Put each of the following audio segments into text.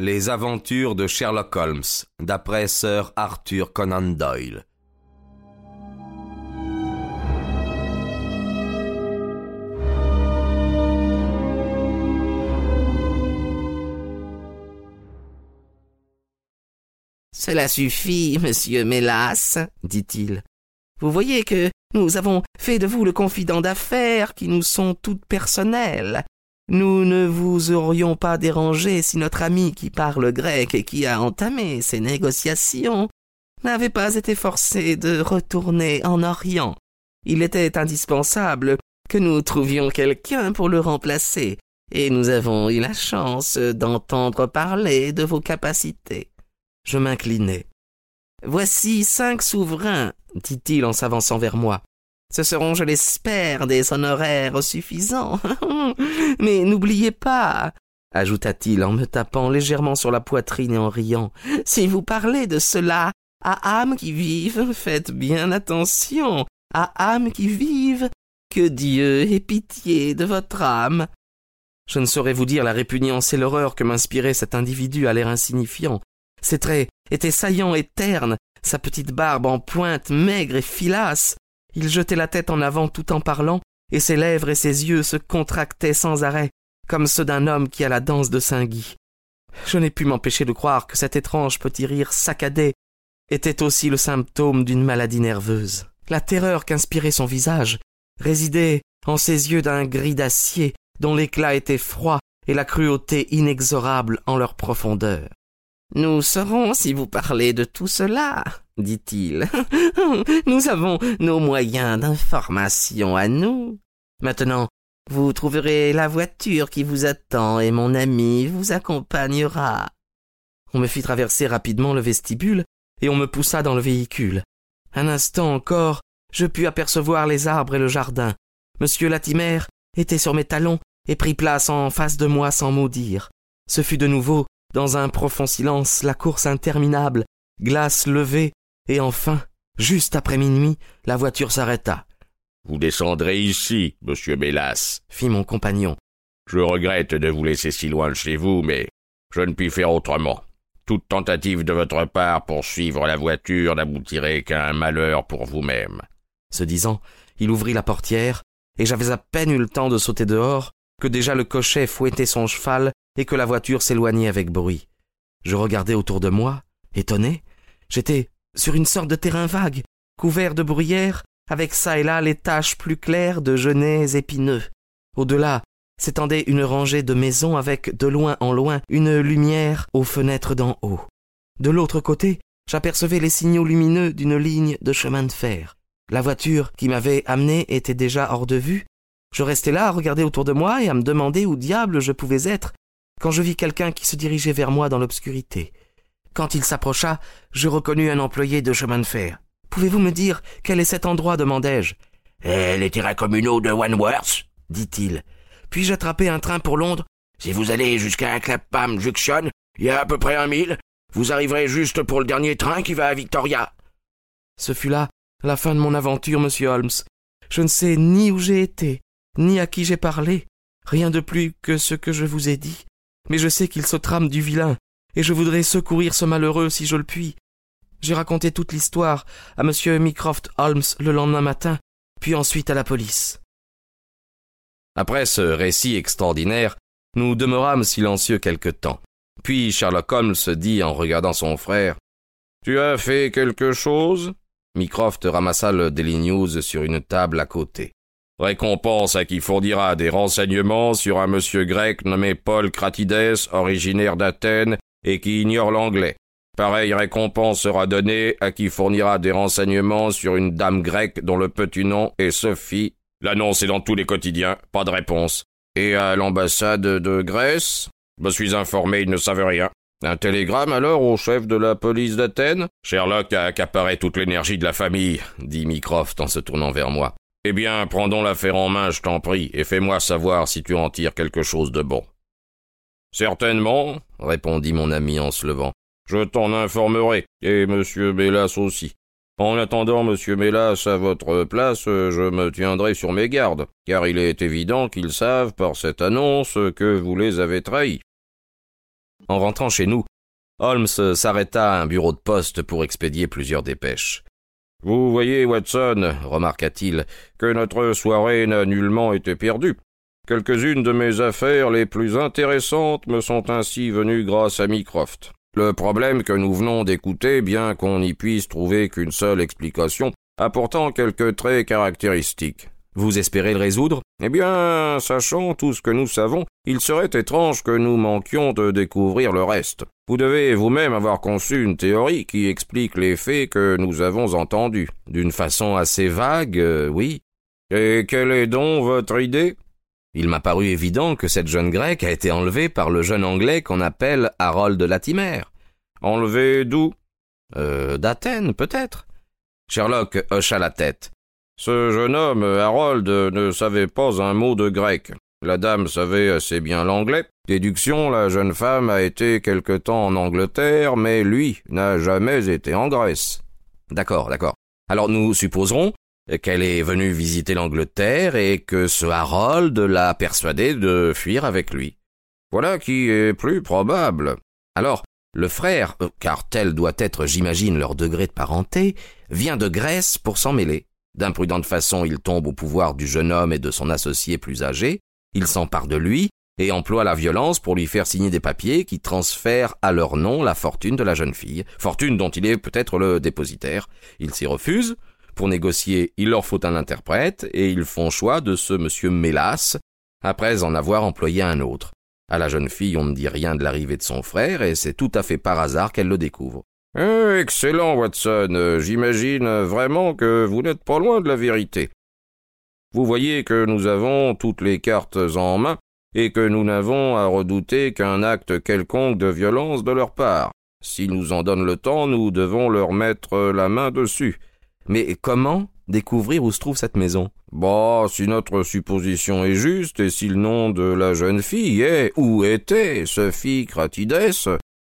Les aventures de Sherlock Holmes, d'après Sir Arthur Conan Doyle. Cela suffit, monsieur Mélas, dit-il. Vous voyez que nous avons fait de vous le confident d'affaires qui nous sont toutes personnelles. Nous ne vous aurions pas dérangé si notre ami qui parle grec et qui a entamé ces négociations n'avait pas été forcé de retourner en Orient. Il était indispensable que nous trouvions quelqu'un pour le remplacer, et nous avons eu la chance d'entendre parler de vos capacités. Je m'inclinai. Voici cinq souverains, dit-il en s'avançant vers moi. Ce seront, je l'espère, des honoraires suffisants. Mais n'oubliez pas, ajouta-t-il en me tapant légèrement sur la poitrine et en riant, si vous parlez de cela à âmes qui vivent, faites bien attention, à âmes qui vivent, que Dieu ait pitié de votre âme. Je ne saurais vous dire la répugnance et l'horreur que m'inspirait cet individu à l'air insignifiant. Ses traits étaient saillants et ternes, sa petite barbe en pointe maigre et filasse, il jetait la tête en avant tout en parlant, et ses lèvres et ses yeux se contractaient sans arrêt, comme ceux d'un homme qui a la danse de Saint-Guy. Je n'ai pu m'empêcher de croire que cet étrange petit rire saccadé était aussi le symptôme d'une maladie nerveuse. La terreur qu'inspirait son visage résidait en ses yeux d'un gris d'acier dont l'éclat était froid et la cruauté inexorable en leur profondeur. Nous saurons si vous parlez de tout cela, dit-il. nous avons nos moyens d'information à nous. Maintenant, vous trouverez la voiture qui vous attend et mon ami vous accompagnera. On me fit traverser rapidement le vestibule et on me poussa dans le véhicule. Un instant encore, je pus apercevoir les arbres et le jardin. Monsieur Latimer était sur mes talons et prit place en face de moi sans mot dire. Ce fut de nouveau dans un profond silence, la course interminable, glace levée, et enfin, juste après minuit, la voiture s'arrêta. Vous descendrez ici, monsieur Mélas, fit mon compagnon. Je regrette de vous laisser si loin de chez vous, mais je ne puis faire autrement. Toute tentative de votre part pour suivre la voiture n'aboutirait qu'à un malheur pour vous-même. Ce disant, il ouvrit la portière, et j'avais à peine eu le temps de sauter dehors que déjà le cocher fouettait son cheval et que la voiture s'éloignait avec bruit. Je regardais autour de moi, étonné. J'étais sur une sorte de terrain vague, couvert de bruyères, avec çà et là les taches plus claires de genêts épineux. Au-delà s'étendait une rangée de maisons avec, de loin en loin, une lumière aux fenêtres d'en haut. De l'autre côté, j'apercevais les signaux lumineux d'une ligne de chemin de fer. La voiture qui m'avait amené était déjà hors de vue. Je restais là à regarder autour de moi et à me demander où diable je pouvais être quand je vis quelqu'un qui se dirigeait vers moi dans l'obscurité. Quand il s'approcha, je reconnus un employé de chemin de fer. Pouvez-vous me dire quel est cet endroit demandai-je. Eh, les terrains communaux de Wanworth, dit-il. Puis-je attraper un train pour Londres? Si vous allez jusqu'à Clapham Junction, il y a à peu près un mille. Vous arriverez juste pour le dernier train qui va à Victoria. Ce fut là la fin de mon aventure, monsieur Holmes. Je ne sais ni où j'ai été, ni à qui j'ai parlé, rien de plus que ce que je vous ai dit mais je sais qu'il se trame du vilain, et je voudrais secourir ce malheureux si je le puis. J'ai raconté toute l'histoire à M. Mycroft Holmes le lendemain matin, puis ensuite à la police. Après ce récit extraordinaire, nous demeurâmes silencieux quelque temps. Puis Sherlock Holmes dit en regardant son frère Tu as fait quelque chose? Mycroft ramassa le Daily News sur une table à côté. Récompense à qui fournira des renseignements sur un monsieur grec nommé Paul Cratides, originaire d'Athènes et qui ignore l'anglais. Pareille récompense sera donnée à qui fournira des renseignements sur une dame grecque dont le petit nom est Sophie. L'annonce est dans tous les quotidiens, pas de réponse. Et à l'ambassade de Grèce? Je me suis informé, ils ne savent rien. Un télégramme alors au chef de la police d'Athènes? Sherlock a accaparé toute l'énergie de la famille, dit Mycroft en se tournant vers moi. Eh bien, prends l'affaire en main, je t'en prie, et fais-moi savoir si tu en tires quelque chose de bon. Certainement, répondit mon ami en se levant. Je t'en informerai, et monsieur Mélas aussi. En attendant, monsieur Mélas, à votre place, je me tiendrai sur mes gardes, car il est évident qu'ils savent par cette annonce que vous les avez trahis. En rentrant chez nous, Holmes s'arrêta à un bureau de poste pour expédier plusieurs dépêches. Vous voyez, Watson, remarqua-t-il, que notre soirée n'a nullement été perdue. Quelques-unes de mes affaires les plus intéressantes me sont ainsi venues grâce à Mycroft. Le problème que nous venons d'écouter, bien qu'on n'y puisse trouver qu'une seule explication, a pourtant quelques traits caractéristiques. Vous espérez le résoudre? Eh bien, sachant tout ce que nous savons, il serait étrange que nous manquions de découvrir le reste. Vous devez vous-même avoir conçu une théorie qui explique les faits que nous avons entendus. D'une façon assez vague, euh, oui. Et quelle est donc votre idée? Il m'a paru évident que cette jeune grecque a été enlevée par le jeune anglais qu'on appelle Harold Latimer. Enlevée d'où? Euh, d'Athènes, peut-être. Sherlock hocha la tête. Ce jeune homme, Harold, ne savait pas un mot de grec. La dame savait assez bien l'anglais. Déduction, la jeune femme a été quelque temps en Angleterre, mais lui n'a jamais été en Grèce. D'accord, d'accord. Alors nous supposerons qu'elle est venue visiter l'Angleterre et que ce Harold l'a persuadée de fuir avec lui. Voilà qui est plus probable. Alors, le frère, euh, car tel doit être, j'imagine, leur degré de parenté, vient de Grèce pour s'en mêler. D'imprudente façon, il tombe au pouvoir du jeune homme et de son associé plus âgé, il s'empare de lui et emploie la violence pour lui faire signer des papiers qui transfèrent à leur nom la fortune de la jeune fille, fortune dont il est peut-être le dépositaire. Il s'y refuse, pour négocier, il leur faut un interprète, et ils font choix de ce monsieur Mélas, après en avoir employé un autre. À la jeune fille, on ne dit rien de l'arrivée de son frère, et c'est tout à fait par hasard qu'elle le découvre. Eh, excellent, Watson. J'imagine vraiment que vous n'êtes pas loin de la vérité. Vous voyez que nous avons toutes les cartes en main, et que nous n'avons à redouter qu'un acte quelconque de violence de leur part. S'ils nous en donnent le temps, nous devons leur mettre la main dessus. Mais comment découvrir où se trouve cette maison? Bah, si notre supposition est juste, et si le nom de la jeune fille est, ou était, Sophie Cratides,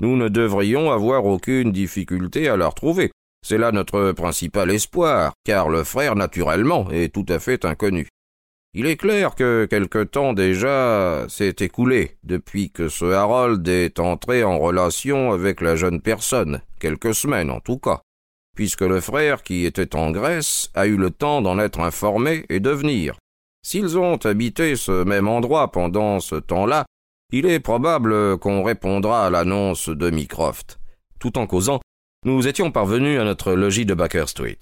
nous ne devrions avoir aucune difficulté à la retrouver. C'est là notre principal espoir, car le frère, naturellement, est tout à fait inconnu. Il est clair que quelque temps déjà s'est écoulé depuis que ce Harold est entré en relation avec la jeune personne, quelques semaines en tout cas puisque le frère qui était en Grèce a eu le temps d'en être informé et de venir. S'ils ont habité ce même endroit pendant ce temps-là, il est probable qu'on répondra à l'annonce de Mycroft. Tout en causant, nous étions parvenus à notre logis de Baker Street.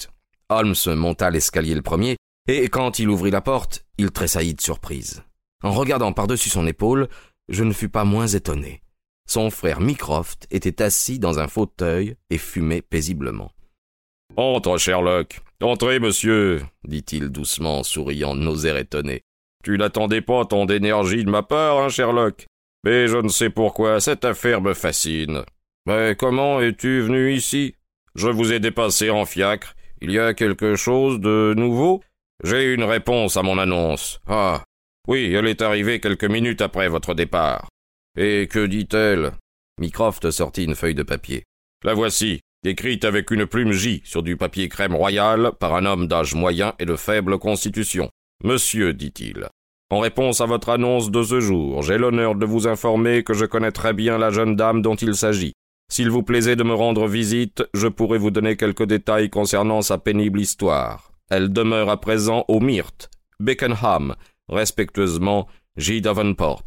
Holmes monta l'escalier le premier, et quand il ouvrit la porte, il tressaillit de surprise. En regardant par-dessus son épaule, je ne fus pas moins étonné. Son frère Mycroft était assis dans un fauteuil et fumait paisiblement. Entre, Sherlock. Entrez, monsieur, dit-il doucement en souriant de nos airs étonnés. Tu n'attendais pas tant d'énergie de ma part, hein, Sherlock Mais je ne sais pourquoi cette affaire me fascine. Mais comment es-tu venu ici? Je vous ai dépassé en fiacre. Il y a quelque chose de nouveau? J'ai une réponse à mon annonce. Ah. Oui, elle est arrivée quelques minutes après votre départ. Et que dit-elle? Mycroft sortit une feuille de papier. La voici écrite avec une plume J sur du papier crème royal par un homme d'âge moyen et de faible constitution. Monsieur, dit-il, en réponse à votre annonce de ce jour, j'ai l'honneur de vous informer que je connais très bien la jeune dame dont il s'agit. S'il vous plaisait de me rendre visite, je pourrais vous donner quelques détails concernant sa pénible histoire. Elle demeure à présent au Myrte, Beckenham, respectueusement J. Davenport.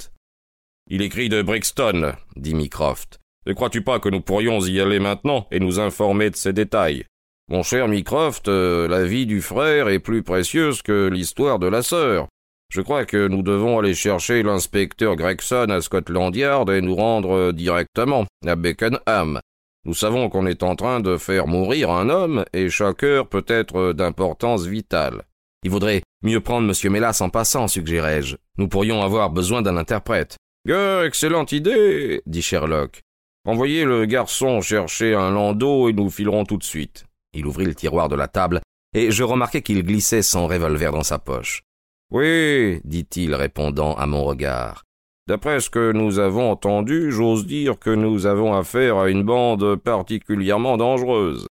Il écrit de Brixton, dit Mycroft. Ne crois-tu pas que nous pourrions y aller maintenant et nous informer de ces détails? Mon cher Mycroft, euh, la vie du frère est plus précieuse que l'histoire de la sœur. Je crois que nous devons aller chercher l'inspecteur Gregson à Scotland Yard et nous rendre directement à Beckenham. Nous savons qu'on est en train de faire mourir un homme et chaque heure peut être d'importance vitale. Il vaudrait mieux prendre M. Mélas en passant, suggérai-je. Nous pourrions avoir besoin d'un interprète. excellente idée, dit Sherlock. Envoyez le garçon chercher un landau et nous filerons tout de suite. Il ouvrit le tiroir de la table, et je remarquai qu'il glissait son revolver dans sa poche. Oui, dit-il, répondant à mon regard. D'après ce que nous avons entendu, j'ose dire que nous avons affaire à une bande particulièrement dangereuse.